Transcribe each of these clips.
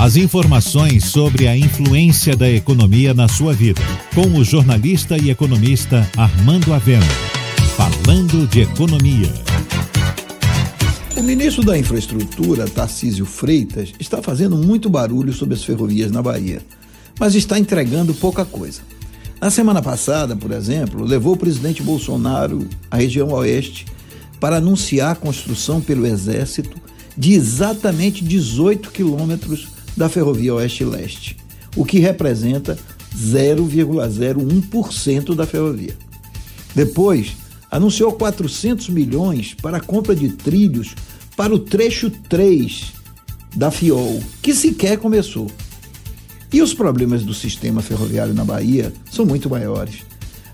As informações sobre a influência da economia na sua vida, com o jornalista e economista Armando Avena. Falando de economia. O ministro da Infraestrutura, Tarcísio Freitas, está fazendo muito barulho sobre as ferrovias na Bahia, mas está entregando pouca coisa. Na semana passada, por exemplo, levou o presidente Bolsonaro à região oeste para anunciar a construção pelo Exército de exatamente 18 quilômetros da ferrovia Oeste-Leste, o que representa 0,01% da ferrovia. Depois, anunciou 400 milhões para a compra de trilhos para o trecho 3 da FIOL, que sequer começou. E os problemas do sistema ferroviário na Bahia são muito maiores.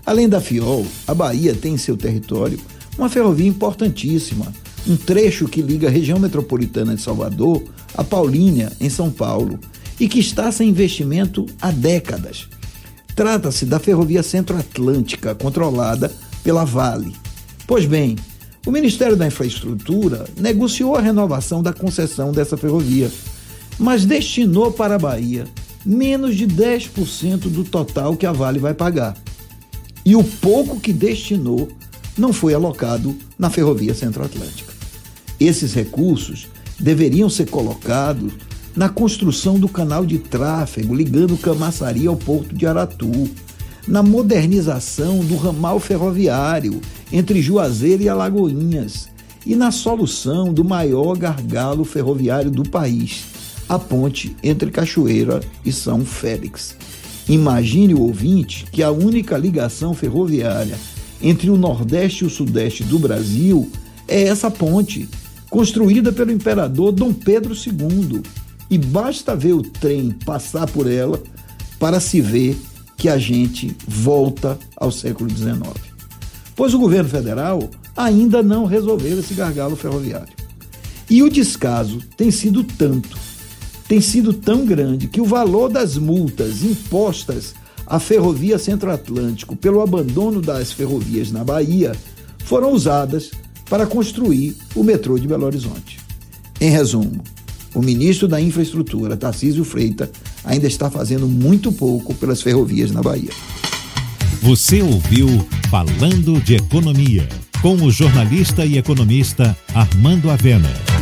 Além da FIOL, a Bahia tem em seu território uma ferrovia importantíssima, um trecho que liga a região metropolitana de Salvador a Paulínia, em São Paulo, e que está sem investimento há décadas. Trata-se da Ferrovia Centro-Atlântica, controlada pela Vale. Pois bem, o Ministério da Infraestrutura negociou a renovação da concessão dessa ferrovia, mas destinou para a Bahia menos de 10% do total que a Vale vai pagar. E o pouco que destinou não foi alocado na Ferrovia Centro-Atlântica. Esses recursos deveriam ser colocados na construção do canal de tráfego ligando Camaçari ao porto de Aratu, na modernização do ramal ferroviário entre Juazeiro e Alagoinhas e na solução do maior gargalo ferroviário do país, a ponte entre Cachoeira e São Félix. Imagine o ouvinte que a única ligação ferroviária entre o Nordeste e o Sudeste do Brasil é essa ponte, construída pelo imperador Dom Pedro II. E basta ver o trem passar por ela para se ver que a gente volta ao século XIX. Pois o governo federal ainda não resolveu esse gargalo ferroviário. E o descaso tem sido tanto, tem sido tão grande que o valor das multas impostas à Ferrovia Centro-Atlântico pelo abandono das ferrovias na Bahia foram usadas para construir o metrô de Belo Horizonte. Em resumo, o ministro da Infraestrutura, Tarcísio Freita, ainda está fazendo muito pouco pelas ferrovias na Bahia. Você ouviu Falando de Economia, com o jornalista e economista Armando Avena.